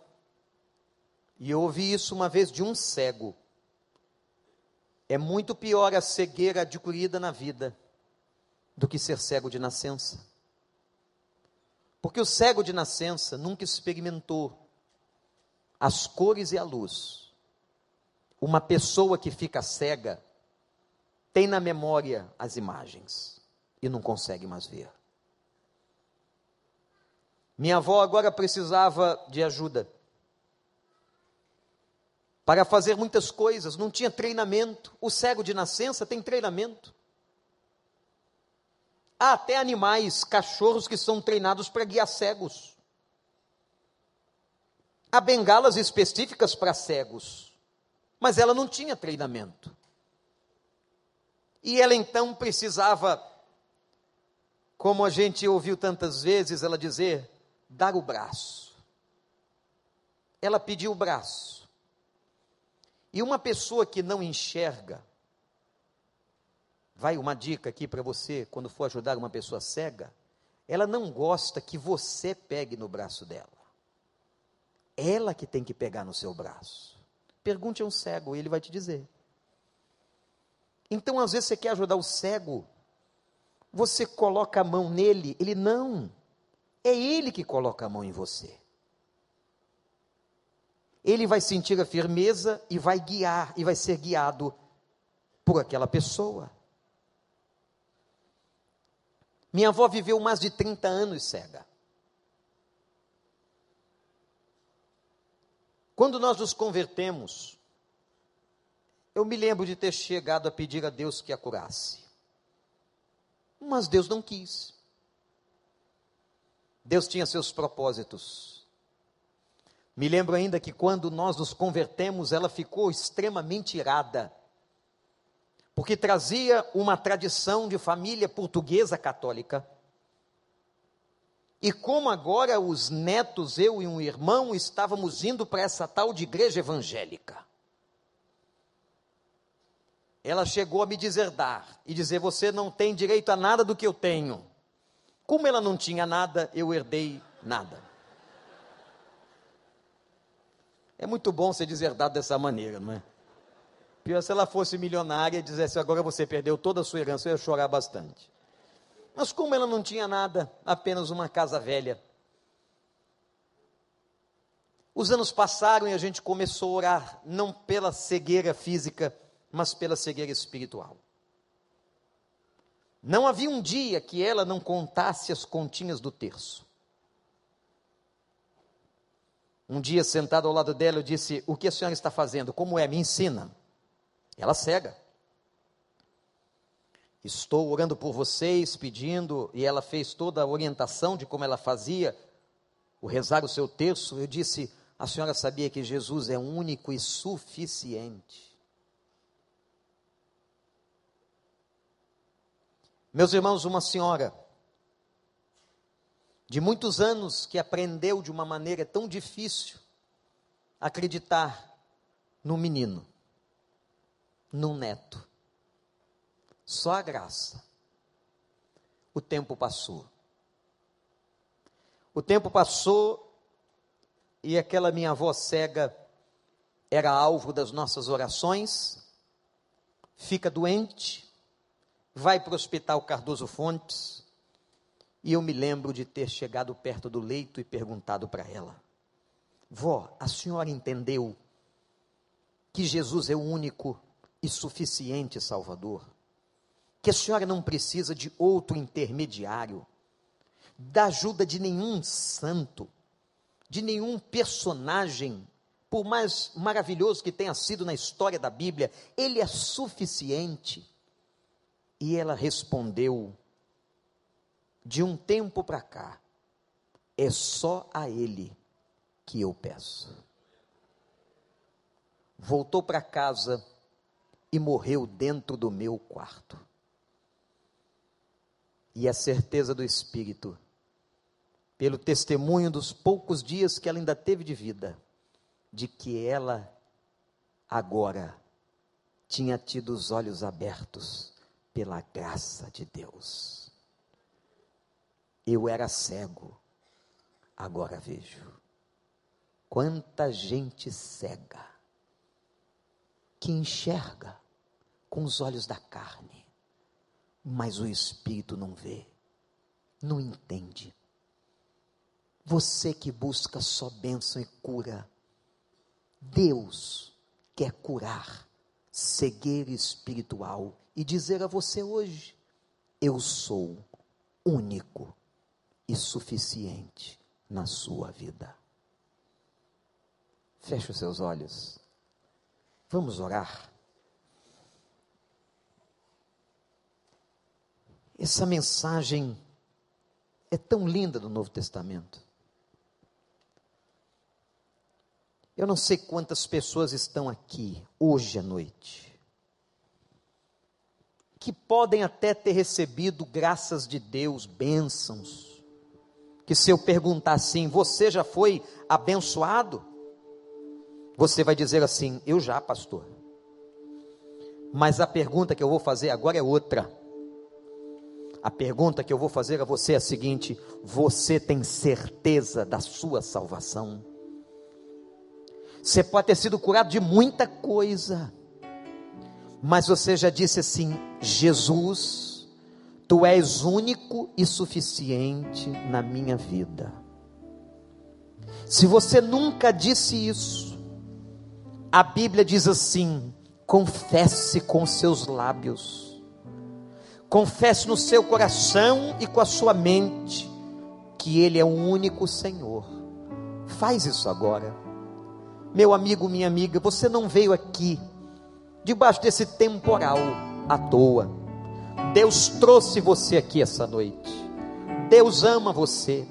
e eu ouvi isso uma vez de um cego, é muito pior a cegueira adquirida na vida do que ser cego de nascença. Porque o cego de nascença nunca experimentou as cores e a luz. Uma pessoa que fica cega tem na memória as imagens e não consegue mais ver. Minha avó agora precisava de ajuda para fazer muitas coisas, não tinha treinamento. O cego de nascença tem treinamento. Há até animais, cachorros que são treinados para guiar cegos. Há bengalas específicas para cegos, mas ela não tinha treinamento. E ela então precisava, como a gente ouviu tantas vezes ela dizer, dar o braço. Ela pediu o braço. E uma pessoa que não enxerga, vai uma dica aqui para você, quando for ajudar uma pessoa cega, ela não gosta que você pegue no braço dela. Ela que tem que pegar no seu braço. Pergunte a um cego, ele vai te dizer. Então, às vezes, você quer ajudar o cego, você coloca a mão nele, ele não. É ele que coloca a mão em você. Ele vai sentir a firmeza e vai guiar, e vai ser guiado por aquela pessoa. Minha avó viveu mais de 30 anos cega. Quando nós nos convertemos, eu me lembro de ter chegado a pedir a Deus que a curasse. Mas Deus não quis. Deus tinha seus propósitos. Me lembro ainda que quando nós nos convertemos, ela ficou extremamente irada, porque trazia uma tradição de família portuguesa católica. E como agora os netos, eu e um irmão, estávamos indo para essa tal de igreja evangélica. Ela chegou a me deserdar e dizer: Você não tem direito a nada do que eu tenho. Como ela não tinha nada, eu herdei nada. É muito bom ser deserdado dessa maneira, não é? Pior se ela fosse milionária e dissesse agora você perdeu toda a sua herança, eu ia chorar bastante. Mas como ela não tinha nada, apenas uma casa velha. Os anos passaram e a gente começou a orar, não pela cegueira física, mas pela cegueira espiritual. Não havia um dia que ela não contasse as continhas do terço. Um dia, sentado ao lado dela, eu disse: O que a senhora está fazendo? Como é? Me ensina. Ela cega. Estou orando por vocês, pedindo, e ela fez toda a orientação de como ela fazia o rezar o seu terço. Eu disse: A senhora sabia que Jesus é único e suficiente. Meus irmãos, uma senhora de muitos anos que aprendeu de uma maneira tão difícil acreditar no menino, no neto. Só a graça. O tempo passou. O tempo passou e aquela minha avó cega era alvo das nossas orações, fica doente, vai para o Hospital Cardoso Fontes, e eu me lembro de ter chegado perto do leito e perguntado para ela: Vó, a senhora entendeu que Jesus é o único e suficiente Salvador? Que a senhora não precisa de outro intermediário, da ajuda de nenhum santo, de nenhum personagem, por mais maravilhoso que tenha sido na história da Bíblia, ele é suficiente. E ela respondeu: De um tempo para cá, é só a Ele que eu peço. Voltou para casa e morreu dentro do meu quarto. E a certeza do Espírito, pelo testemunho dos poucos dias que ela ainda teve de vida, de que ela agora tinha tido os olhos abertos pela graça de Deus. Eu era cego, agora vejo. Quanta gente cega que enxerga com os olhos da carne, mas o espírito não vê, não entende. Você que busca só bênção e cura, Deus quer curar cegueira espiritual e dizer a você hoje: eu sou único e suficiente na sua vida. Feche os seus olhos. Vamos orar. Essa mensagem é tão linda do Novo Testamento. Eu não sei quantas pessoas estão aqui hoje à noite que podem até ter recebido graças de Deus, bênçãos. Que se eu perguntar assim, você já foi abençoado? Você vai dizer assim, eu já, pastor. Mas a pergunta que eu vou fazer agora é outra. A pergunta que eu vou fazer a você é a seguinte: você tem certeza da sua salvação? Você pode ter sido curado de muita coisa, mas você já disse assim: Jesus, tu és único e suficiente na minha vida. Se você nunca disse isso, A Bíblia diz assim: confesse com seus lábios, confesse no seu coração e com a sua mente que Ele é o único Senhor. Faz isso agora. Meu amigo, minha amiga, você não veio aqui debaixo desse temporal à toa. Deus trouxe você aqui essa noite. Deus ama você.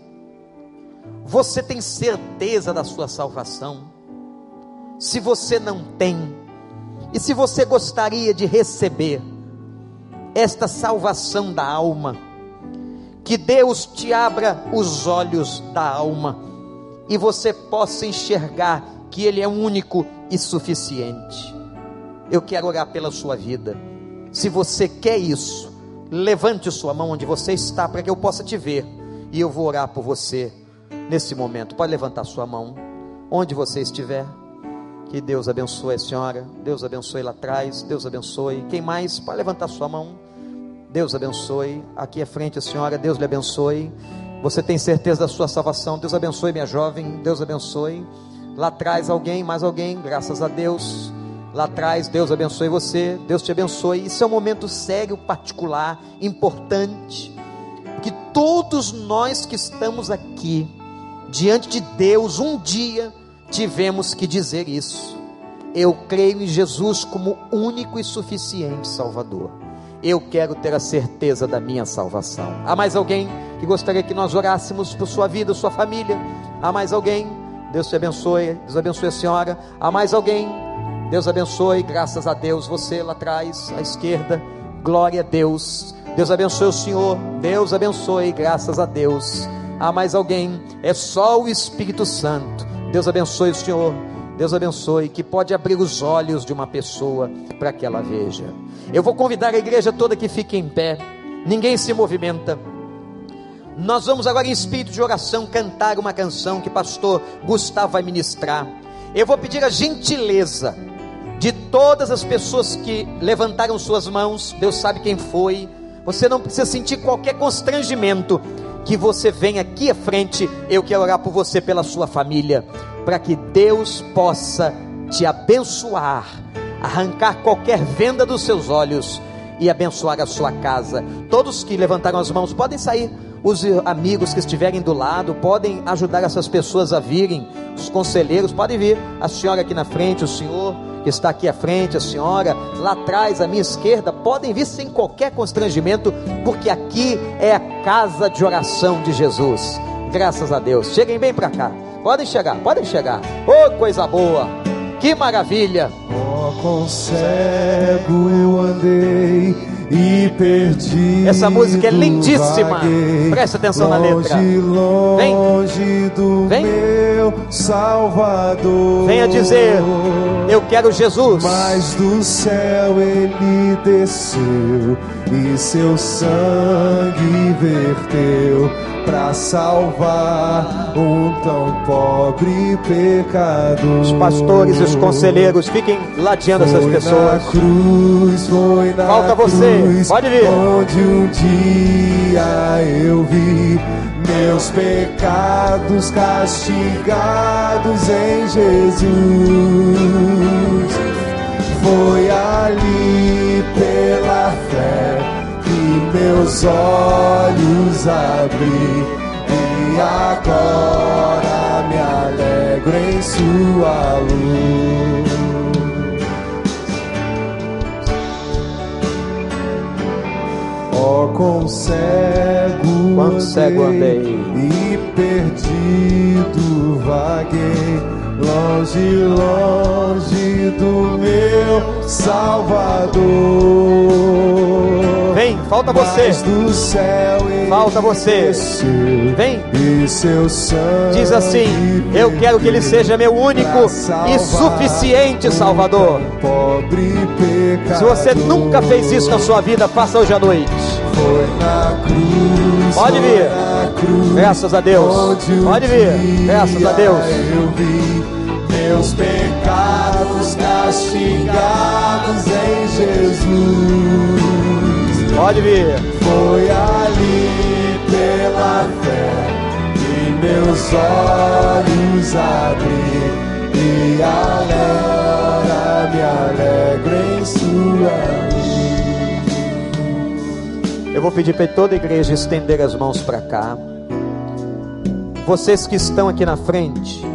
Você tem certeza da sua salvação? Se você não tem, e se você gostaria de receber esta salvação da alma, que Deus te abra os olhos da alma e você possa enxergar que Ele é único e suficiente. Eu quero orar pela sua vida. Se você quer isso, levante sua mão onde você está para que eu possa te ver e eu vou orar por você nesse momento. Pode levantar sua mão onde você estiver. Que Deus abençoe a senhora, Deus abençoe lá atrás, Deus abençoe. Quem mais? Pode levantar sua mão. Deus abençoe. Aqui à frente a senhora, Deus lhe abençoe. Você tem certeza da sua salvação? Deus abençoe, minha jovem. Deus abençoe. Lá atrás alguém, mais alguém, graças a Deus. Lá atrás, Deus abençoe você, Deus te abençoe. Isso é um momento sério, particular, importante. Que todos nós que estamos aqui, diante de Deus, um dia tivemos que dizer isso. Eu creio em Jesus como único e suficiente Salvador. Eu quero ter a certeza da minha salvação. Há mais alguém que gostaria que nós orássemos por sua vida, sua família? Há mais alguém? Deus te abençoe, Deus abençoe a senhora. Há mais alguém? Deus abençoe, graças a Deus, você lá atrás, à esquerda. Glória a Deus. Deus abençoe o Senhor. Deus abençoe, graças a Deus. Há mais alguém? É só o Espírito Santo Deus abençoe o Senhor. Deus abençoe, que pode abrir os olhos de uma pessoa para que ela veja. Eu vou convidar a igreja toda que fique em pé, ninguém se movimenta. Nós vamos agora, em espírito de oração, cantar uma canção que pastor Gustavo vai ministrar. Eu vou pedir a gentileza de todas as pessoas que levantaram suas mãos, Deus sabe quem foi. Você não precisa sentir qualquer constrangimento que você venha aqui à frente. Eu quero orar por você, pela sua família, para que Deus possa te abençoar, arrancar qualquer venda dos seus olhos e abençoar a sua casa. Todos que levantaram as mãos podem sair. Os amigos que estiverem do lado podem ajudar essas pessoas a virem. Os conselheiros podem vir. A senhora aqui na frente, o senhor está aqui à frente, a senhora, lá atrás, à minha esquerda, podem vir sem qualquer constrangimento, porque aqui é a casa de oração de Jesus. Graças a Deus. Cheguem bem para cá. Podem chegar, podem chegar. Oh, coisa boa! Que maravilha! Oh, com cego eu andei e perdi. Essa música é lindíssima. Preste atenção na letra. Longe Vem. do Vem. meu Salvador. Venha dizer: Eu quero Jesus. Mas do céu ele desceu e seu sangue verteu para salvar um tão pobre pecador. Os pastores e os conselheiros, fiquem ladeando essas Foi pessoas. Na cruz, foi na Falta você. cruz, Pode vir. Onde um dia eu vi meus pecados castigados em Jesus. Foi ali pela fé que meus olhos abri e agora me alegro em sua luz. Ó, com cego cego andei. e perdido vaguei, longe, longe do meu Salvador. Vem, falta você. Do céu Falta você. Vem. E seu sangue Diz assim: Eu quero que Ele seja meu único e suficiente Salvador. Pobre pecador. Se você nunca fez isso na sua vida, faça hoje à noite. Foi na cruz. Pode vir. Graças a Deus. Pode vir. Graças a Deus. Eu vi meus pecados castigados em Jesus. Pode vir. Foi ali pela fé que meus olhos abri e alegre Eu vou pedir para toda a igreja estender as mãos para cá. Vocês que estão aqui na frente,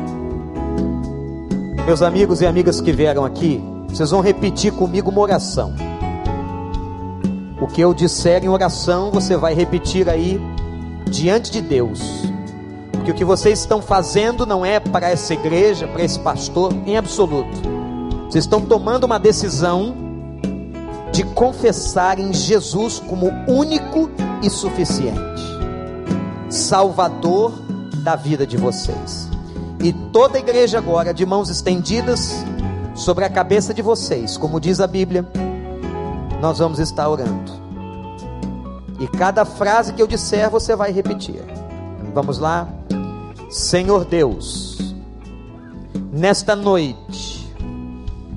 meus amigos e amigas que vieram aqui, vocês vão repetir comigo uma oração. O que eu disser em oração, você vai repetir aí diante de Deus. Porque o que vocês estão fazendo não é para essa igreja, para esse pastor, em absoluto. Vocês estão tomando uma decisão de confessarem Jesus como único e suficiente, Salvador da vida de vocês. E toda a igreja agora, de mãos estendidas sobre a cabeça de vocês, como diz a Bíblia, nós vamos estar orando. E cada frase que eu disser, você vai repetir. Vamos lá? Senhor Deus, nesta noite,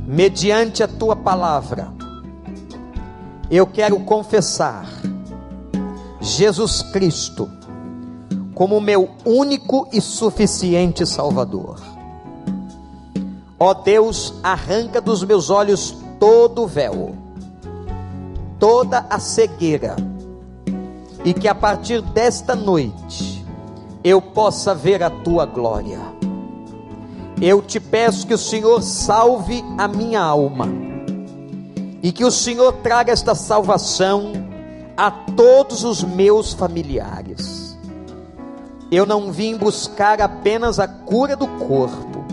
mediante a tua palavra, eu quero confessar Jesus Cristo como meu único e suficiente Salvador. Ó Deus, arranca dos meus olhos todo o véu, toda a cegueira, e que a partir desta noite eu possa ver a tua glória. Eu te peço que o Senhor salve a minha alma e que o Senhor traga esta salvação a todos os meus familiares. Eu não vim buscar apenas a cura do corpo,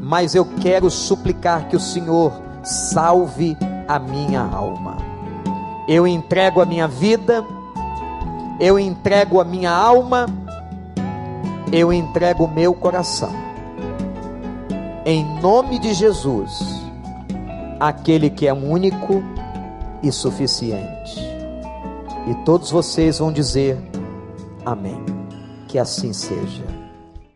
mas eu quero suplicar que o Senhor salve a minha alma. Eu entrego a minha vida, eu entrego a minha alma, eu entrego o meu coração. Em nome de Jesus aquele que é único e suficiente. E todos vocês vão dizer amém. Que assim seja.